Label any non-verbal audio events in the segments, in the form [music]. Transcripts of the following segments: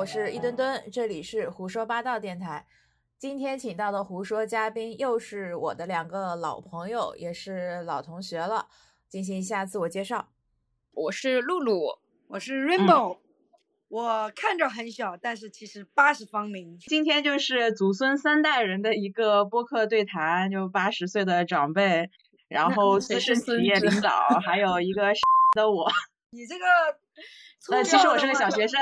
我是一墩墩，这里是胡说八道电台。今天请到的胡说嘉宾又是我的两个老朋友，也是老同学了，进行一下自我介绍。我是露露，我是 Rainbow，、我看着很小，但是其实八十方龄。今天就是祖孙三代人的一个播客对谈，就八十岁的长辈，然后资深企业领导，[laughs] 还有一个 [laughs] 的我。你这个呃，其实我是个小学生。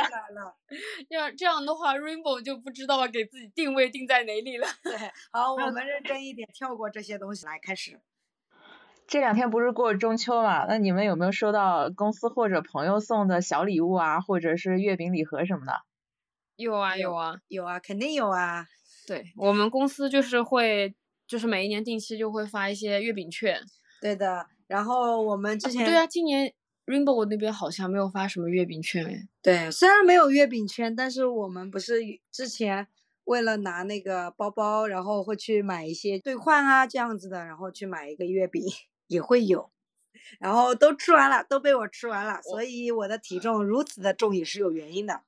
[laughs] 要这样的话，Rainbow 就不知道给自己定位定在哪里了。对，好，[laughs] 我们认真一点，跳过这些东西来开始。这两天不是过中秋嘛？那你们有没有收到公司或者朋友送的小礼物啊，或者是月饼礼盒什么的？有啊有啊有啊，肯定有啊。对我们公司就是会，就是每一年定期就会发一些月饼券。对的，然后我们之前、对啊，今年 Rainbow 那边好像没有发什么月饼券哎。对，虽然没有月饼券，但是我们不是之前为了拿那个包包，然后会去买一些兑换啊这样子的，然后去买一个月饼 [laughs] 也会有，然后都吃完了，都被我吃完了，所以我的体重如此的重也是有原因的。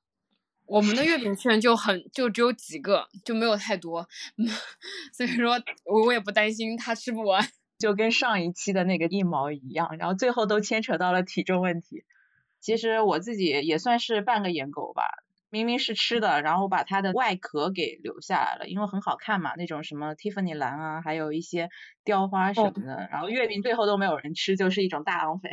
我们的月饼券就很就只有几个，就没有太多，[laughs] 所以说我我也不担心他吃不完。就跟上一期的那个一毛一样，然后最后都牵扯到了体重问题。其实我自己也算是半个颜狗吧，明明是吃的，然后把它的外壳给留下来了，因为很好看嘛，那种什么蒂芙尼蓝啊，还有一些雕花什么的，然后月饼最后都没有人吃，就是一种大浪费。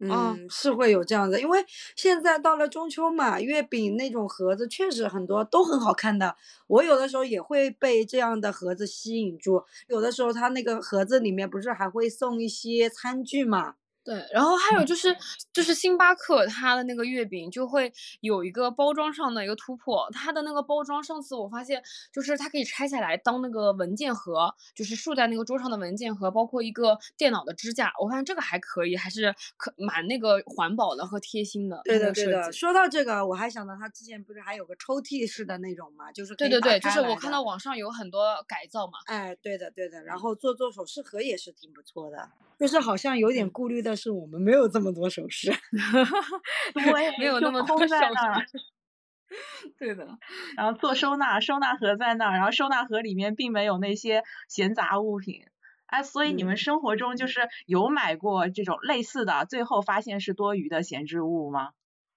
嗯，是会有这样的，因为现在到了中秋嘛，月饼那种盒子确实很多都很好看的。我有的时候也会被这样的盒子吸引住，有的时候它那个盒子里面不是还会送一些餐具嘛？对，然后还有就是就是星巴克它的那个月饼就会有一个包装上的一个突破，它的那个包装上次我发现就是它可以拆下来当那个文件盒，就是竖在那个桌上的文件盒，包括一个电脑的支架，我发现这个还可以，还是可蛮那个环保的和贴心的。对的对的，说到这个，我还想到它之前不是还有个抽屉式的那种嘛，就是对对对，就是我看到网上有很多改造嘛。哎，对的对的，然后做做首饰盒也是挺不错的，就是好像有点顾虑的。是我们没有这么多首饰，[laughs] 没有那么多在那。[laughs] 对的，然后做收纳，收纳盒在那儿，然后收纳盒里面并没有那些闲杂物品。哎，所以你们生活中就是有买过这种类似的，最后发现是多余的闲置物吗？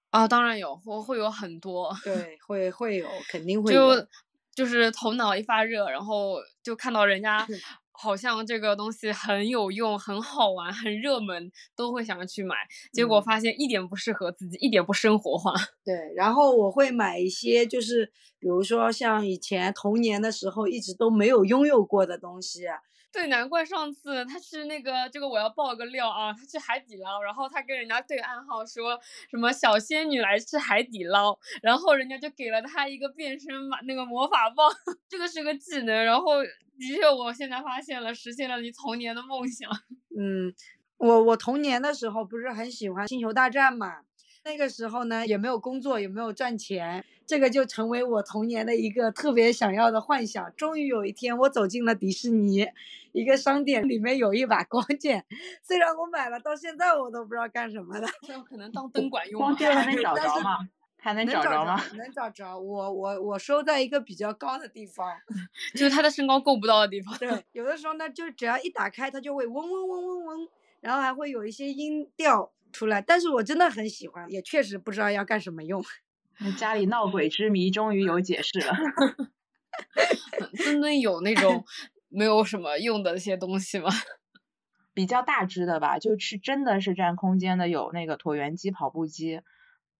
啊，当然有，我会有很多。对，会会有，肯定会有。就就是头脑一发热，然后就看到人家。好像这个东西很有用、很好玩、很热门，都会想要去买。结果发现一点不适合自己，一点不生活化。[laughs] 对，然后我会买一些，就是比如说像以前童年的时候一直都没有拥有过的东西。对，难怪上次他去那个，这个我要爆个料啊，他去海底捞，然后他跟人家对暗号说什么小仙女来吃海底捞，然后人家就给了他一个变身嘛那个魔法棒，[laughs] 这个是个技能，然后的确我现在发现了，实现了你童年的梦想。嗯，我我童年的时候不是很喜欢星球大战嘛。那个时候呢，也没有工作，也没有赚钱，这个就成为我童年的一个特别想要的幻想。终于有一天，我走进了迪士尼一个商店，里面有一把光剑，虽然我买了，到现在我都不知道干什么的，可能当 [laughs] 灯管用。光剑还能找着吗？还能找着吗？能找着。我我我收在一个比较高的地方，[laughs] 就是他的身高够不到的地方。对，有的时候呢，就只要一打开，它就会嗡嗡嗡嗡嗡，然后还会有一些音调。出来，但是我真的很喜欢，也确实不知道要干什么用。[laughs] 家里闹鬼之谜终于有解释了。[laughs] 墩墩有那种没有什么用的那些东西吗？[laughs] 比较大只的吧，就是真的是占空间的，有那个椭圆机、跑步机，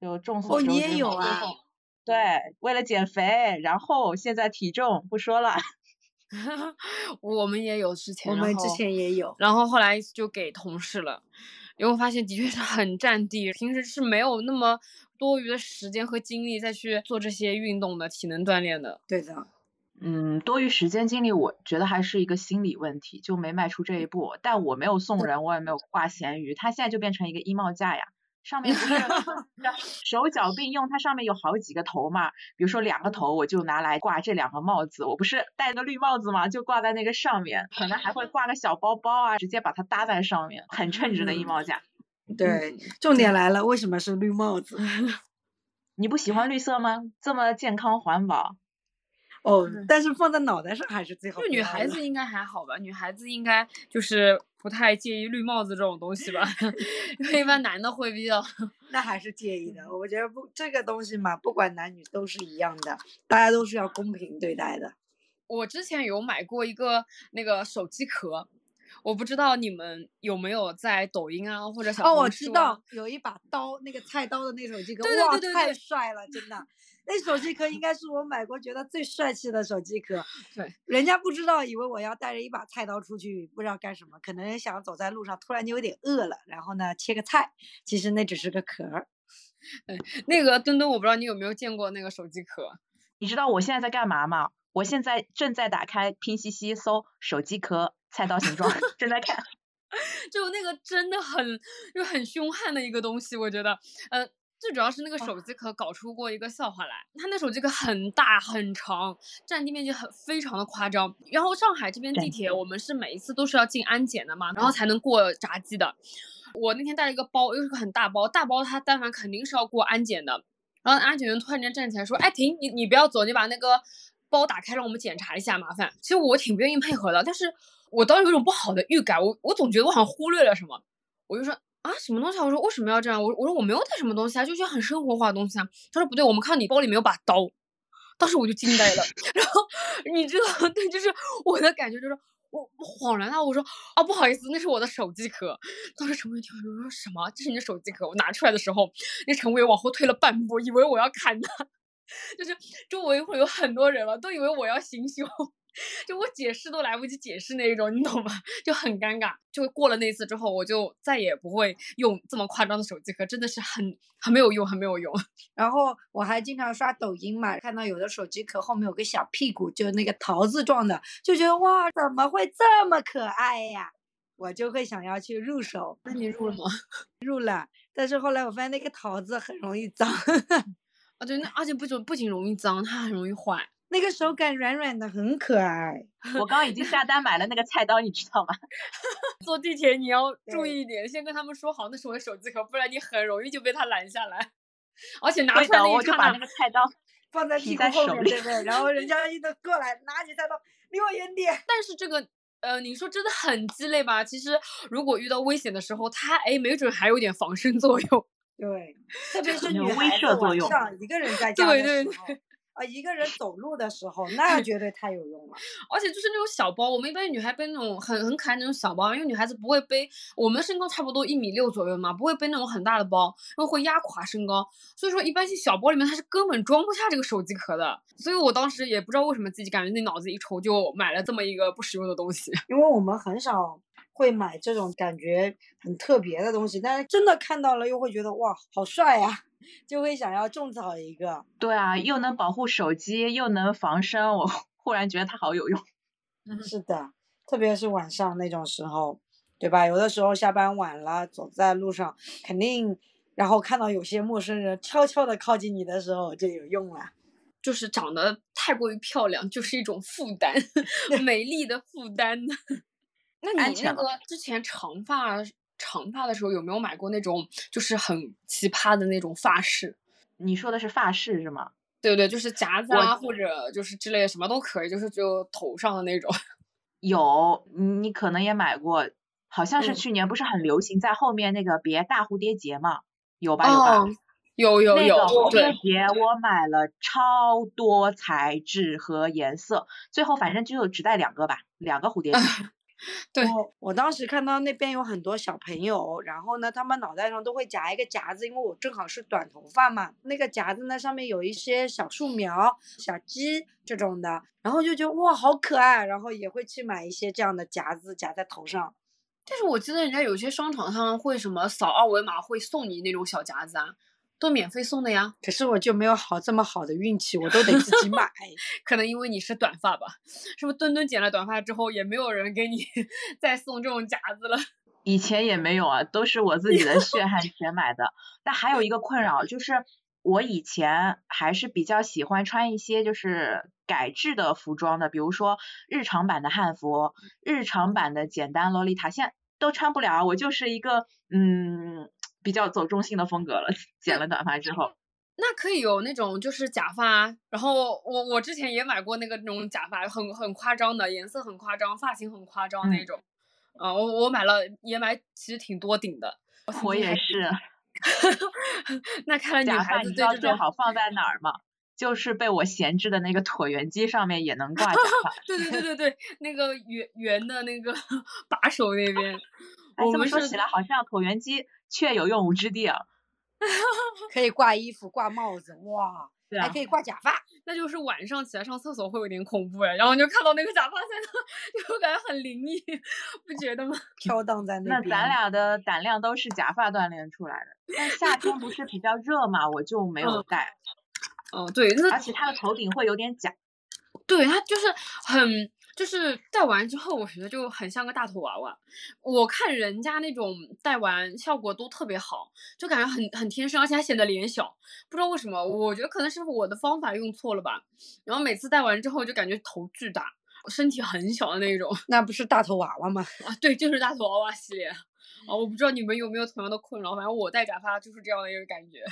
就众所周知。哦，你也有啊？对，为了减肥，然后现在体重不说了。我们也有之前，我们之前也有，然后后来就给同事了。因为我发现的确是很占地，平时是没有那么多余的时间和精力再去做这些运动的体能锻炼的。对的，嗯，多余时间精力，我觉得还是一个心理问题，就没迈出这一步。但我没有送人，我也没有挂闲鱼，它现在就变成一个衣帽架呀。上面不是 [laughs] 手脚并用，它上面有好几个头嘛。比如说两个头，我就拿来挂这两个帽子。我不是戴个绿帽子嘛，就挂在那个上面。可能还会挂个小包包啊，直接把它搭在上面，很称职的衣帽架。对，重点来了，为什么是绿帽子？[laughs] 你不喜欢绿色吗？这么健康环保。哦，但是放在脑袋上还是最好就女孩子应该还好吧？女孩子应该就是不太介意绿帽子这种东西吧？[laughs] 因为一般男的会比较。[laughs] 那还是介意的。我觉得不这个东西嘛，不管男女都是一样的，大家都是要公平对待的。我之前有买过一个那个手机壳，我不知道你们有没有在抖音啊或者小哦，我红书啊知道有一把刀，那个菜刀的那手机壳，对对哇，太帅了，真的。[laughs] 那手机壳应该是我买过觉得最帅气的手机壳。对，人家不知道，以为我要带着一把菜刀出去，不知道干什么，可能想走在路上，突然就有点饿了，然后呢切个菜，其实那只是个壳儿。[laughs] 那个墩墩，我不知道你有没有见过那个手机壳。你知道我现在在干嘛吗？我现在正在打开拼夕夕搜手机壳菜刀形状，正在看。[laughs] 就那个真的很就很凶悍的一个东西，我觉得，呃，最主要是那个手机壳搞出过一个笑话来，它那手机壳很大很长，占地面积很非常的夸张。然后上海这边地铁，我们是每一次都是要进安检的嘛，然后才能过闸机的。我那天带了一个包，又是个很大包，大包它但凡肯定是要过安检的。然后安检员突然间站起来说：“哎，停，你你不要走，你把那个包打开，让我们检查一下，麻烦。”其实我挺不愿意配合的，但是我当时有一种不好的预感，我我总觉得我好像忽略了什么，我就说啊什么东西啊？我说为什么要这样？我我说我没有带什么东西啊，就一些很生活化的东西啊。他说不对，我们看你包里没有把刀，当时我就惊呆了。[laughs] 然后你知道，对，就是我的感觉就是。我我恍然啊，我说啊不好意思，那是我的手机壳。当时陈伟听我说什么？这是你的手机壳？我拿出来的时候，那陈伟往后退了半步，以为我要砍他，就是周围会有很多人了，都以为我要行凶。就我解释都来不及解释那一种，你懂吗？就很尴尬。就过了那次之后，我就再也不会用这么夸张的手机壳，真的是很很没有用，很没有用。[laughs] 然后我还经常刷抖音嘛，看到有的手机壳后面有个小屁股，就是那个桃子状的，就觉得哇，怎么会这么可爱呀？我就会想要去入手，那你入了吗？[laughs] 入了。但是后来我发现那个桃子很容易脏，[laughs] 啊，对，那而且不仅不仅容易脏，它很容易坏。那个手感软软的，很可爱。我刚刚已经下单买了那个菜刀，你知道吗？[laughs] 坐地铁你要注意一点，先跟他们说好那是我的手机壳，不然你很容易就被他拦下来。[laughs] 而且拿出来那一刹那我就把那，个菜刀 [laughs] 放在提屁股后面，对不对？然后人家一个过来，拿起菜刀，离我远点。但是这个。呃，你说真的很鸡肋吧？其实如果遇到危险的时候，它哎，没准还有点防身作用。对，特别是女孩子晚慑作用上一个人在家对对的时候，啊，一个人走路的时候，那 [laughs] 绝对太有用了。而且就是那种小包，我们一般女孩背那种很很可爱那种小包，因为女孩子不会背，我们身高差不多一米六左右嘛，不会背那种很大的包，因为会压垮身高。所以说，一般性小包里面它是根本装不下这个手机壳的。所以我当时也不知道为什么自己感觉那脑子一抽就买了这么一个不实用的东西。[laughs] 因为我们很少会买这种感觉很特别的东西，但是真的看到了又会觉得哇，好帅呀、就会想要种草一个。对啊，又能保护手机，又能防身，我 [laughs] 忽然觉得它好有用。[laughs] 是的，特别是晚上那种时候，对吧？有的时候下班晚了，走在路上，肯定，然后看到有些陌生人悄悄的靠近你的时候，就有用了。就是长得太过于漂亮，就是一种负担，[laughs] 美丽的负担。那你那个之前长发长发的时候有没有买过那种就是很奇葩的那种发饰？你说的是发饰是吗？对不对？就是夹子啊，或者就是之类的什么都可以，就是就头上的那种。[laughs] 有，你可能也买过，好像是嗯去年不是很流行在后面那个别大蝴蝶结嘛？有吧有吧？哦，有有有那个，蝴蝶，结我买了超多材质和颜色，最后反正就只带两个吧，两个蝴蝶结。对我我当时看到那边有很多小朋友，然后呢，他们脑袋上都会夹一个夹子，因为我正好是短头发嘛。那个夹子呢，上面有一些小树苗、小鸡这种的，然后就觉得哇，好可爱，然后也会去买一些这样的夹子夹在头上。但是我记得人家有些商场上会什么扫二维码会送你那种小夹子啊，都免费送的呀。可是我就没有好这么好的运气，我都得自己买。[laughs] 可能因为你是短发吧，是不是墩墩剪了短发之后，也没有人给你 [laughs] 再送这种夹子了？[laughs] 以前也没有啊，都是我自己的血汗钱买的。但还有一个困扰就是，我以前还是比较喜欢穿一些就是改制的服装的，比如说日常版的汉服、日常版的简单洛丽塔，现在都穿不了。我就是一个嗯比较走中性的风格了，[laughs] 剪了短发之后。那可以有那种就是假发，然后我我之前也买过那个那种假发，很很夸张的，颜色很夸张，发型很夸张那种。嗯，我我买了也买，其实挺多顶的。我也是。[laughs] 那看来女孩子对这种好放在哪儿吗？就是被我闲置的那个椭圆机上面也能挂假 [laughs] 发。对对对对对，那个圆圆的那个把手那边。这么说起来，好像椭圆机确有用武之地啊。[laughs] 可以挂衣服、挂帽子，哇，还可以挂假发。那就是晚上起来上厕所会有点恐怖哎，然后就看到那个假发在那，[laughs] 就感觉很灵异，不觉得吗？飘荡在那边。那咱俩的胆量都是假发锻炼出来的。但夏天不是比较热嘛，我就没有戴。哦，对，而且它的头顶会有点假。对，它就是很。就是戴完之后，我觉得就很像个大头娃娃。我看人家那种戴完效果都特别好，就感觉很很天生，而且还显得脸小。不知道为什么，我觉得可能是我的方法用错了吧。然后每次戴完之后就感觉头巨大，身体很小的那种。[laughs] 那不是大头娃娃吗？啊，对，就是大头娃娃系列。啊，我不知道你们有没有同样的困扰，反正我戴假发就是这样的一个感觉。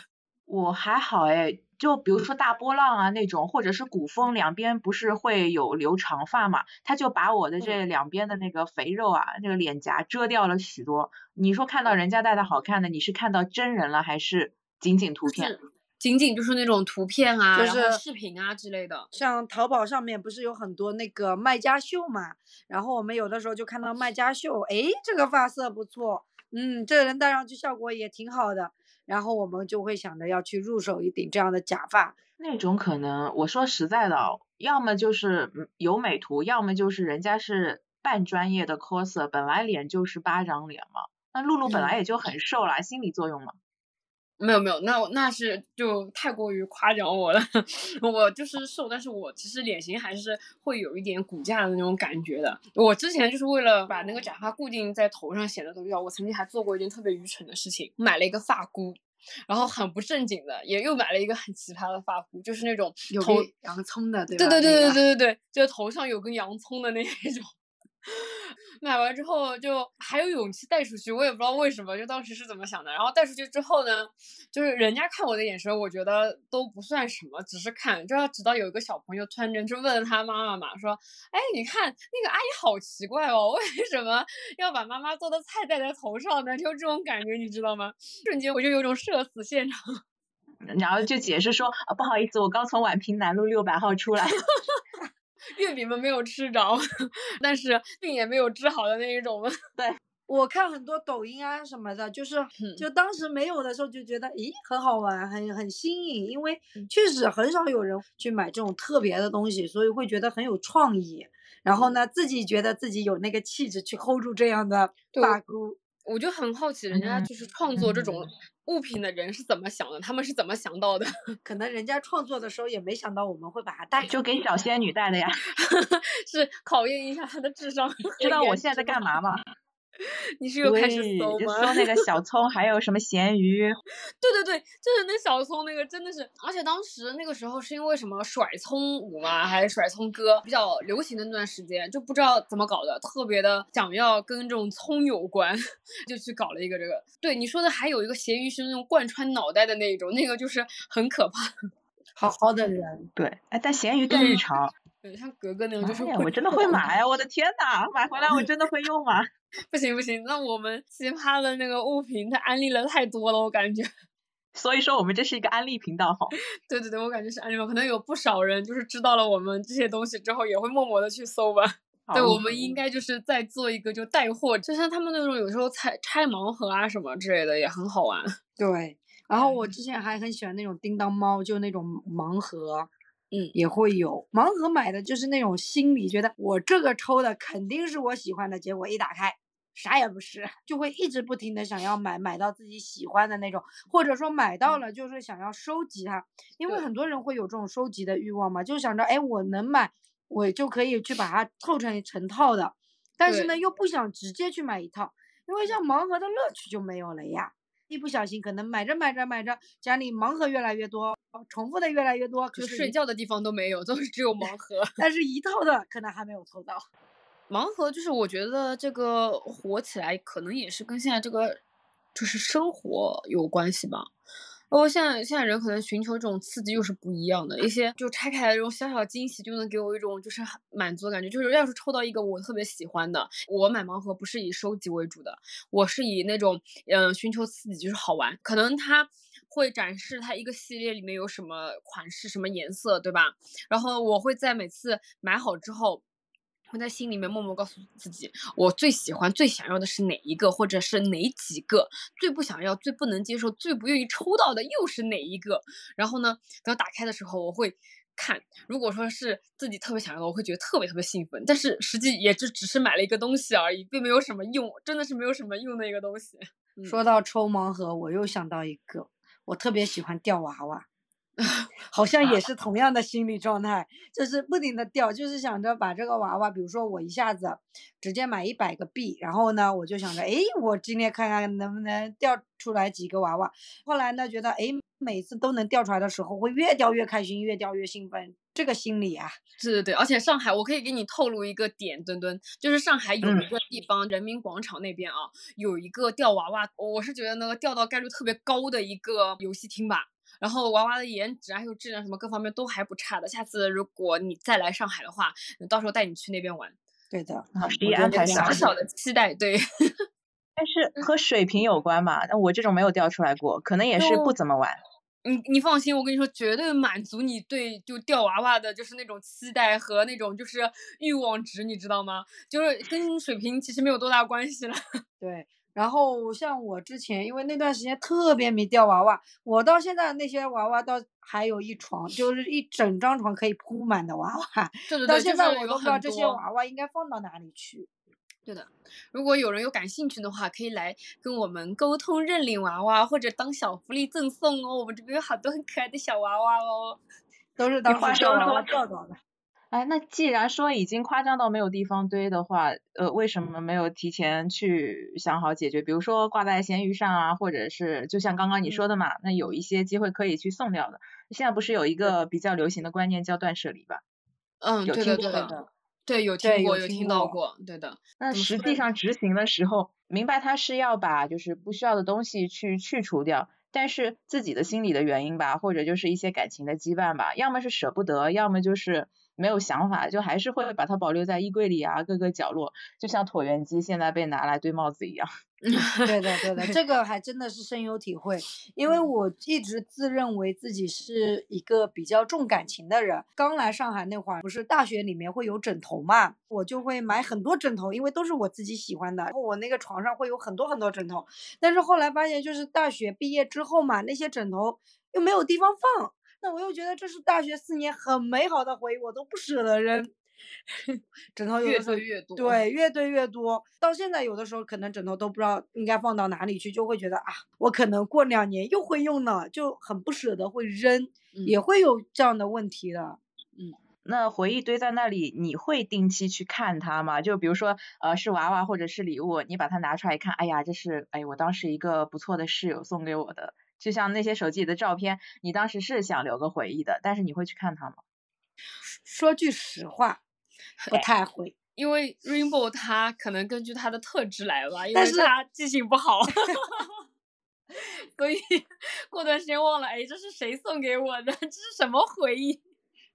我还好哎，就比如说大波浪啊那种，或者是古风，两边不是会有留长发嘛，他就把我的这两边的那个肥肉啊，那个脸颊遮掉了许多。你说看到人家戴的好看的，你是看到真人了还是仅仅图片？仅仅就是那种图片啊，就是视频啊之类的。像淘宝上面不是有很多那个卖家秀嘛，然后我们有的时候就看到卖家秀，哎，这个发色不错，嗯，这个人戴上去效果也挺好的。然后我们就会想着要去入手一顶这样的假发，那种可能我说实在的，要么就是有美图，要么就是人家是半专业的 coser，本来脸就是巴掌脸嘛。那露露本来也就很瘦了，心理作用嘛。没有没有，那那是就太过于夸奖我了。[laughs] 我就是瘦，但是我其实脸型还是会有一点骨架的那种感觉的。我之前就是为了把那个假发固定在头上显得都比较，我曾经还做过一件特别愚蠢的事情，买了一个发箍，然后很不正经的，也又买了一个很奇葩的发箍，就是那种有根洋葱的，对吧？对对对对对对对，就头上有根洋葱的那一种。[laughs] 买完之后就还有勇气带出去，我也不知道为什么，就当时是怎么想的。然后带出去之后呢，就是人家看我的眼神，我觉得都不算什么，只是看。就要直到有一个小朋友突然间就问他妈妈嘛，说：“哎，你看那个阿姨好奇怪哦，[laughs] 为什么要把妈妈做的菜戴在头上呢？” [laughs] 就这种感觉，你知道吗？瞬间我就有种社死现场。然后就解释说：“啊，不好意思，我刚从宛平南路六百号出来。”月饼们没有吃着，[laughs] 但是病也没有治好的那一种。[laughs] 对我看很多抖音啊什么的，就是就当时没有的时候就觉得，咦，很好玩，很很新颖，因为确实很少有人去买这种特别的东西，所以会觉得很有创意。然后呢，自己觉得自己有那个气质去 hold 住这样的发箍。我就很好奇，人家就是创作这种物品的人是怎么想的？他们是怎么想到的？[laughs] 可能人家创作的时候也没想到我们会把它带，就给小仙女带的呀，[laughs] 是考验一下她的智商。知道我现在在干嘛吗？你是又开始搜吗？搜那个小 [laughs] 葱，还有什么咸鱼？对对对，就是那小葱那个，真的是，而且当时那个时候是因为什么甩葱舞嘛，还是甩葱歌比较流行的那段时间，就不知道怎么搞的，特别的想要跟这种葱有关，[laughs] 就去搞了一个这个。对你说的，还有一个咸鱼是那种贯穿脑袋的那一种，那个就是很可怕。[laughs] 好好的人，对，哎，但咸鱼更日常。对，像格格那种就是。我真的会买呀！我的天呐，买回来我真的会用吗？[laughs] 不行不行，那我们奇葩的那个物品，它安利了太多了，我感觉。[laughs] 所以说我们这是一个安利频道哈。[laughs] 对对对，我感觉是安利，可能有不少人就是知道了我们这些东西之后，也会默默的去搜吧。对，我们应该就是在做一个就带货，就像他们那种有时候拆拆盲盒啊什么之类的，也很好玩。对，然后我之前还很喜欢那种叮当猫，就那种盲盒，嗯，也会有。盲盒买的就是那种心理觉得我这个抽的肯定是我喜欢的，结果一打开。啥也不是，就会一直不停的想要买，买到自己喜欢的那种，或者说买到了就是想要收集它，因为很多人会有这种收集的欲望嘛，就想着，哎，我能买，我就可以去把它凑成成套的，但是呢，又不想直接去买一套，因为像盲盒的乐趣就没有了呀，一不小心可能买着买着买着，家里盲盒越来越多，重复的越来越多，就睡觉的地方都没有，都是只有盲 [laughs] 盒，但是一套的可能还没有抽到。盲盒就是我觉得这个火起来，可能也是跟现在这个就是生活有关系吧。包括，现在现在人可能寻求这种刺激又是不一样的，一些就拆开来这种小小惊喜就能给我一种就是很满足的感觉。就是要是抽到一个我特别喜欢的，我买盲盒不是以收集为主的，我是以那种嗯寻求刺激，就是好玩。可能它会展示它一个系列里面有什么款式、什么颜色，对吧？然后我会在每次买好之后。会在心里面默默告诉自己，我最喜欢、最想要的是哪一个，或者是哪几个；最不想要、最不能接受、最不愿意抽到的又是哪一个。然后呢，等打开的时候，我会看，如果说是自己特别想要的，我会觉得特别特别兴奋。但是实际也就只是买了一个东西而已，并没有什么用，真的是没有什么用的一个东西。[laughs] 说到抽盲盒，我又想到一个，我特别喜欢吊娃娃。[laughs] 好像也是同 [laughs] 样的心理状态，就是不停的掉，就是想着把这个娃娃，比如说我一下子直接买一百个币，然后呢，我就想着，哎，我今天看看能不能掉出来几个娃娃。后来呢，觉得，哎，每次都能掉出来的时候，会越掉越开心，越掉越兴奋，这个心理啊。对对对，而且上海，我可以给你透露一个点，墩墩，就是上海有一个地方，人民广场那边啊，有一个掉娃娃，我是觉得那个掉到概率特别高的一个游戏厅吧。然后娃娃的颜值啊还有质量什么各方面都还不差的。下次如果你再来上海的话，到时候带你去那边玩。对的，第一安排小小的期待，对。[laughs] 但是和水平有关嘛？那我这种没有掉出来过，可能也是不怎么玩。你你放心，我跟你说，绝对满足你对就钓娃娃的就是那种期待和那种就是欲望值，你知道吗？就是跟水平其实没有多大关系了。[laughs] 对。然后像我之前，因为那段时间特别迷掉娃娃，我到现在那些娃娃到还有一床，就是一整张床可以铺满的娃娃。对对对，到现在我都不知道这些娃娃应该放到哪里去。对的，如果有人有感兴趣的话，可以来跟我们沟通认领娃娃，或者当小福利赠送哦。我们这边有好多很可爱的小娃娃哦，都是当时吊娃娃吊到的。哎，那既然说已经夸张到没有地方堆的话，呃，为什么没有提前去想好解决？比如说挂在闲鱼上啊，或者是就像刚刚你说的嘛，那有一些机会可以去送掉的。现在不是有一个比较流行的观念叫断舍离吧？嗯，有听过的，对，有听过，有听到过，对的。那实际上执行的时候，明白他是要把就是不需要的东西去去除掉，但是自己的心理的原因吧，或者就是一些感情的羁绊吧，要么是舍不得，要么就是。没有想法，就还是会把它保留在衣柜里啊，各个角落，就像椭圆机现在被拿来堆帽子一样。[laughs] 对的，对的，这个还真的是深有体会，因为我一直自认为自己是一个比较重感情的人。刚来上海那会儿，不是大学里面会有枕头嘛，我就会买很多枕头，因为都是我自己喜欢的。然后我那个床上会有很多很多枕头，但是后来发现，就是大学毕业之后嘛，那些枕头又没有地方放。那我又觉得这是大学四年很美好的回忆，我都不舍得扔。[laughs] 枕头有的时候越多，对，越堆越多。到现在有的时候可能枕头都不知道应该放到哪里去，就会觉得啊，我可能过两年又会用呢，就很不舍得会扔，也会有这样的问题的。嗯，那回忆堆在那里，你会定期去看它吗？就比如说，呃，是娃娃或者是礼物，你把它拿出来一看，哎呀，这是哎我当时一个不错的室友送给我的。就像那些手机里的照片，你当时是想留个回忆的，但是你会去看它吗？说句实话，不太会，因为 Rainbow 它可能根据它的特质来吧，因为它记性不好，[laughs] 所以过段时间忘了，哎，这是谁送给我的？[laughs] 这是什么回忆？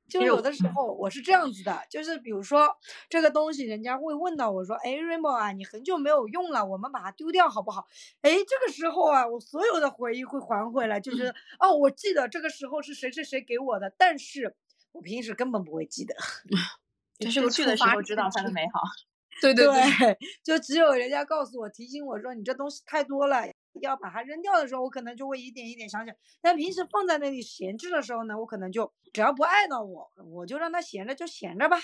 就有的时候我是这样子的，就是比如说这个东西，人家会问到我说，哎，Rainbow 啊，你很久没有用了，我们把它丢掉好不好？哎，这个时候啊，我所有的回忆会还回来，就是 [clears throat] 哦，我记得这个时候是谁谁谁给我的，但是我平时根本不会记得 [laughs] [laughs] 就是去的时候知道它的美好。[laughs] 对对对，就只有人家告诉我提醒我说你这东西太多了。要把它扔掉的时候，我可能就会一点一点想起来。但平时放在那里闲置的时候呢，我可能就只要不碍到我，我就让它闲着就闲着吧。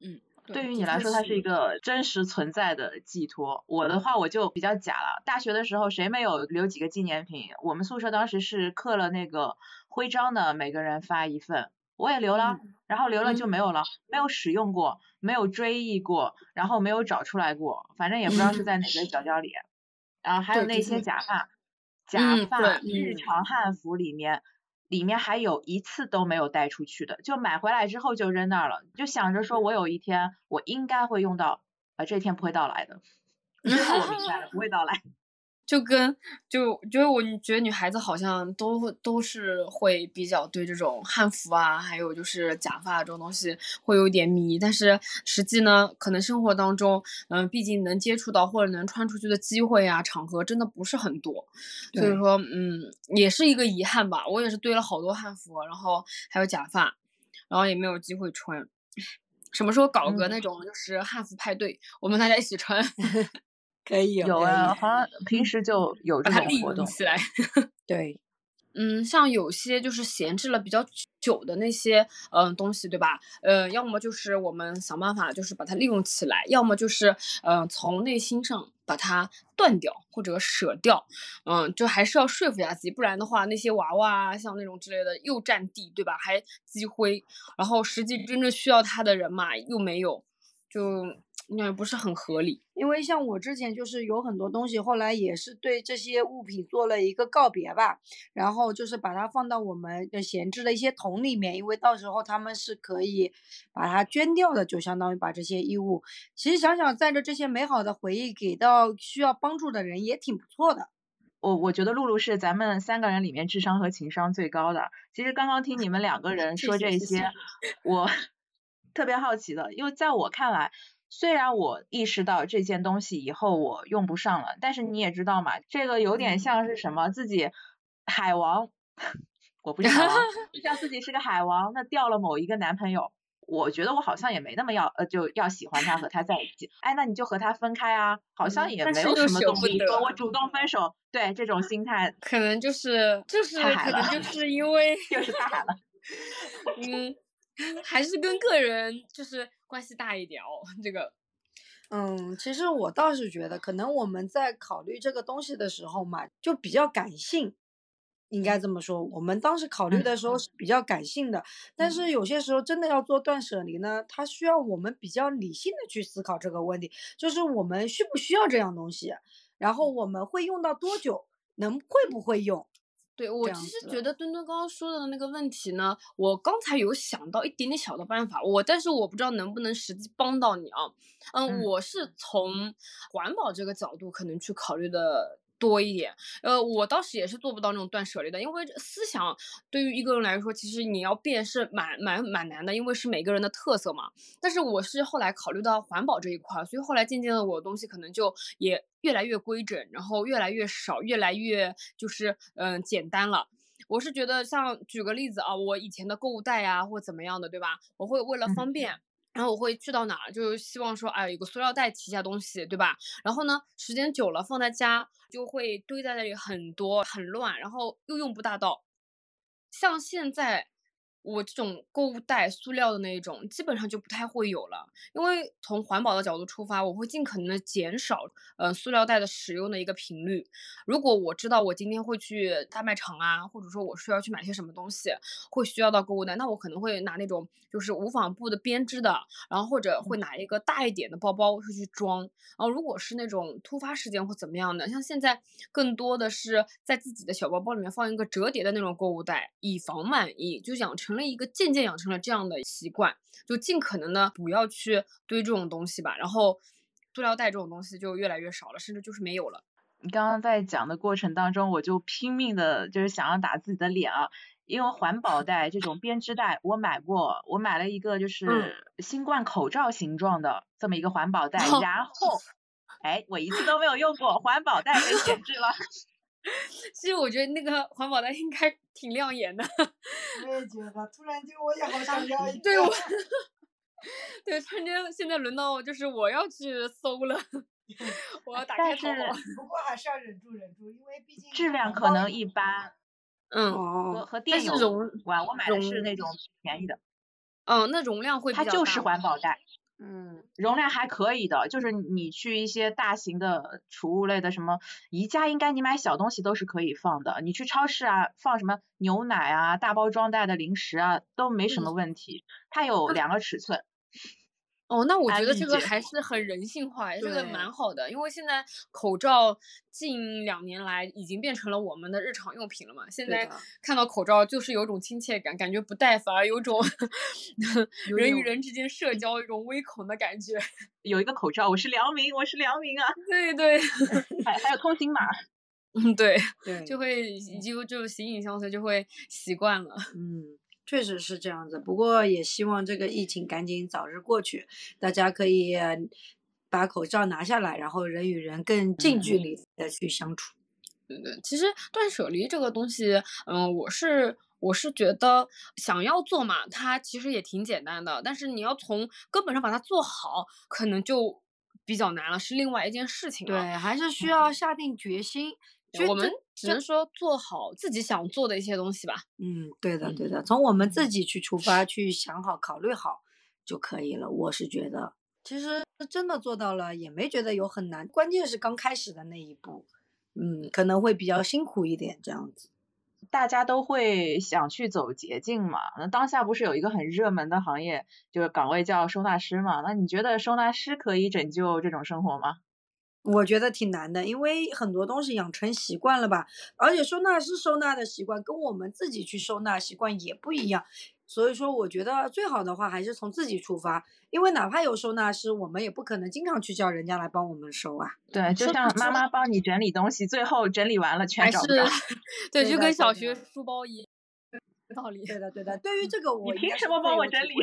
嗯，对于你来说，它是一个真实存在的寄托。我的话，我就比较假了。大学的时候，谁没有留几个纪念品？我们宿舍当时是刻了那个徽章的，每个人发一份，我也留了。然后留了就没有了，没有使用过，没有追忆过，然后没有找出来过，反正也不知道是在哪个角角里。然后还有那些假发，假发日常汉服里面，里面还有一次都没有带出去的，就买回来之后就扔那儿了，就想着说我有一天我应该会用到，啊这天不会到来的，[laughs] 最后我明白了不会到来。就跟就就是我觉得女孩子好像都都是会比较对这种汉服啊，还有就是假发这种东西会有点迷，但是实际呢，可能生活当中，嗯，毕竟能接触到或者能穿出去的机会啊，场合真的不是很多，所以说，嗯，也是一个遗憾吧。我也是堆了好多汉服，然后还有假发，然后也没有机会穿。[laughs] 什么时候搞个那种就是汉服派对，我们大家一起穿？[laughs] 可以有啊，好像平时就有这种活动起来。[laughs] 对，嗯，像有些就是闲置了比较久的那些嗯东西，对吧？呃，要么就是我们想办法就是把它利用起来，要么就是嗯从内心上把它断掉或者舍掉。嗯，就还是要说服一下自己，不然的话那些娃娃啊，像那种之类的又占地，对吧？还积灰，然后实际真正需要它的人嘛又没有，就。那不是很合理，因为像我之前就是有很多东西，后来也是对这些物品做了一个告别吧，然后就是把它放到我们的闲置的一些桶里面，因为到时候他们是可以把它捐掉的，就相当于把这些衣物，其实想想带着这些美好的回忆给到需要帮助的人也挺不错的。我我觉得露露是咱们三个人里面智商和情商最高的。其实刚刚听你们两个人说这些，我 [laughs] 特别好奇的，因为在我看来。虽然我意识到这件东西以后我用不上了，但是你也知道嘛，这个有点像是什么自己海王，[laughs] 我不是海王，[laughs] 像自己是个海王，那掉了某一个男朋友，我觉得我好像也没那么要呃就要喜欢他和他在一起，哎，那你就和他分开啊，好像也没有什么动力说我主动分手，对这种心态，可能就是就是可能就是因为就是太海了，[laughs] 嗯。还是跟个人就是关系大一点哦，这个，嗯，其实我倒是觉得，可能我们在考虑这个东西的时候嘛，就比较感性，应该这么说。我们当时考虑的时候是比较感性的，但是有些时候真的要做断舍离呢，它需要我们比较理性的去思考这个问题，就是我们需不需要这样东西，然后我们会用到多久，能会不会用。对我其实觉得墩墩刚刚说的那个问题呢，我刚才有想到一点点小的办法，我但是我不知道能不能实际帮到你啊。嗯，我是从环保这个角度可能去考虑的。多一点，呃，我当时也是做不到那种断舍离的，因为思想对于一个人来说，其实你要变是蛮蛮蛮难的，因为是每个人的特色嘛。但是我是后来考虑到环保这一块，所以后来渐渐的我的东西可能就也越来越规整，然后越来越少，越来越就是嗯简单了。我是觉得像举个例子啊，我以前的购物袋呀或怎么样的，对吧？我会为了方便。然后我会去到哪儿，就希望说，哎，有个塑料袋提一下东西，对吧？然后呢，时间久了放在家，就会堆在那里很多，很乱，然后又用不大到。像现在。我这种购物袋塑料的那一种，基本上就不太会有了，因为从环保的角度出发，我会尽可能的减少，呃，塑料袋的使用的一个频率。如果我知道我今天会去大卖场啊，或者说我需要去买些什么东西，会需要到购物袋，那我可能会拿那种就是无纺布的编织的，然后或者会拿一个大一点的包包去装。然后如果是那种突发事件或怎么样的，像现在更多的是在自己的小包包里面放一个折叠的那种购物袋，以防万一，就养成。成了一个渐渐养成了这样的习惯，就尽可能的不要去堆这种东西吧，然后塑料袋这种东西就越来越少了，甚至就是没有了。你刚刚在讲的过程当中，我就拼命的就是想要打自己的脸啊，因为环保袋这种编织袋我买过，我买了一个就是新冠口罩形状的这么一个环保袋，然后 [laughs] 哎，我一次都没有用过，环保袋被闲置 [laughs] 了。其实我觉得那个环保袋应该挺亮眼的。我也觉得，突然间我也好想要一个。对，我，对，突然间现在轮到就是我要去搜了，[laughs] 我要打开淘宝。不过还是要忍住忍住，因为毕竟质量可能一般。嗯。和和电泳管，我买的是那种便宜的。嗯，那容量会。它就是环保袋。嗯，容量还可以的，就是你去一些大型的储物类的什么宜家，应该你买小东西都是可以放的。你去超市啊，放什么牛奶啊、大包装袋的零食啊，都没什么问题。它有两个尺寸。哦，那我觉得这个还是很人性化，这个蛮好的，因为现在口罩近两年来已经变成了我们的日常用品了嘛。现在看到口罩就是有种亲切感，感觉不戴反而有种人与人之间社交一种微恐的感觉。有一个口罩，我是良民，我是良民啊。[laughs] 对对，还还有通行码。[laughs] 嗯，对，对，就会就就形影相随，就会习惯了。嗯，确实是这样子。不过也希望这个疫情赶紧早日过去，大家可以把口罩拿下来，然后人与人更近距离的去相处。对对，其实断舍离这个东西，嗯，我是我是觉得想要做嘛，它其实也挺简单的，但是你要从根本上把它做好，可能就比较难了，是另外一件事情了。对，还是需要下定决心。我们只能说做好自己想做的一些东西吧。嗯，对的，对的，从我们自己去出发，去想好、考虑好就可以了。我是觉得，其实真的做到了，也没觉得有很难，关键是刚开始的那一步。嗯，可能会比较辛苦一点，这样子，大家都会想去走捷径嘛。那当下不是有一个很热门的行业，就是岗位叫收纳师嘛？那你觉得收纳师可以拯救这种生活吗？我觉得挺难的，因为很多东西养成习惯了吧，而且收纳师收纳的习惯跟我们自己去收纳习惯也不一样。所以说，我觉得最好的话还是从自己出发，因为哪怕有收纳师，我们也不可能经常去叫人家来帮我们收啊。对，就像妈妈帮你整理东西，最后整理完了全找不着。[laughs] 对，就跟小学书包一样道理。对的，对的。对于这个，我你凭什么帮我整理？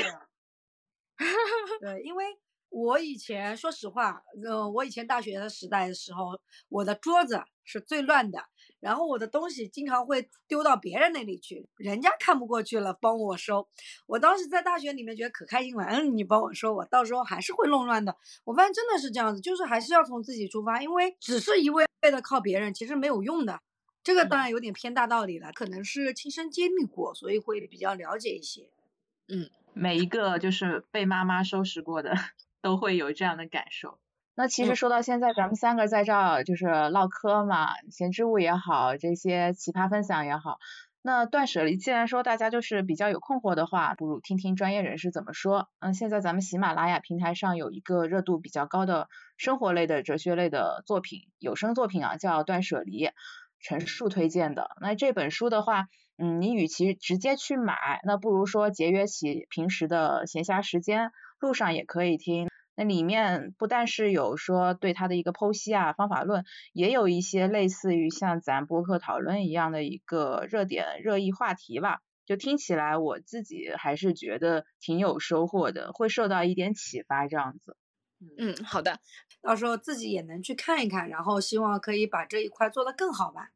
对，因为我以前说实话，呃，我以前大学的时代的时候，我的桌子是最乱的。然后我的东西经常会丢到别人那里去，人家看不过去了，帮我收。我当时在大学里面觉得可开心了，嗯，你帮我收，我到时候还是会弄乱的。我发现真的是这样子，就是还是要从自己出发，因为只是一味的靠别人，其实没有用的。这个当然有点偏大道理了，可能是亲身经历过，所以会比较了解一些。嗯，每一个就是被妈妈收拾过的，都会有这样的感受。那其实说到现在，咱们三个在这儿就是唠嗑嘛，闲置物也好，这些奇葩分享也好。那断舍离，既然说大家就是比较有困惑的话，不如听听专业人士怎么说。嗯，现在咱们喜马拉雅平台上有一个热度比较高的生活类的哲学类的作品，有声作品啊，叫《断舍离》，陈述推荐的。那这本书的话，嗯，你与其直接去买，那不如说节约起平时的闲暇时间，路上也可以听。那里面不但是有说对他的一个剖析啊方法论，也有一些类似于像咱播客讨论一样的一个热点热议话题吧，就听起来我自己还是觉得挺有收获的，会受到一点启发这样子。嗯，好的，到时候自己也能去看一看，然后希望可以把这一块做得更好吧。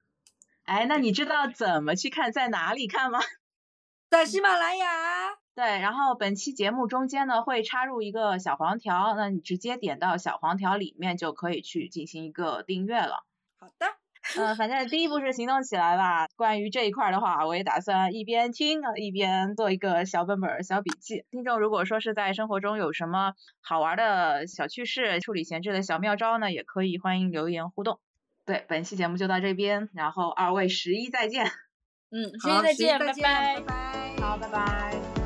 哎，那你知道怎么去看，在哪里看吗？[laughs] 在喜马拉雅。对，然后本期节目中间呢会插入一个小黄条，那你直接点到小黄条里面就可以去进行一个订阅了。好的，[laughs] 嗯，反正第一步是行动起来吧。关于这一块的话，我也打算一边听一边做一个小本本小笔记。听众如果说是在生活中有什么好玩的小趣事、处理闲置的小妙招呢，也可以欢迎留言互动。对，本期节目就到这边，然后二位十一再见。嗯，[laughs] 十一再见，拜拜。好，拜拜。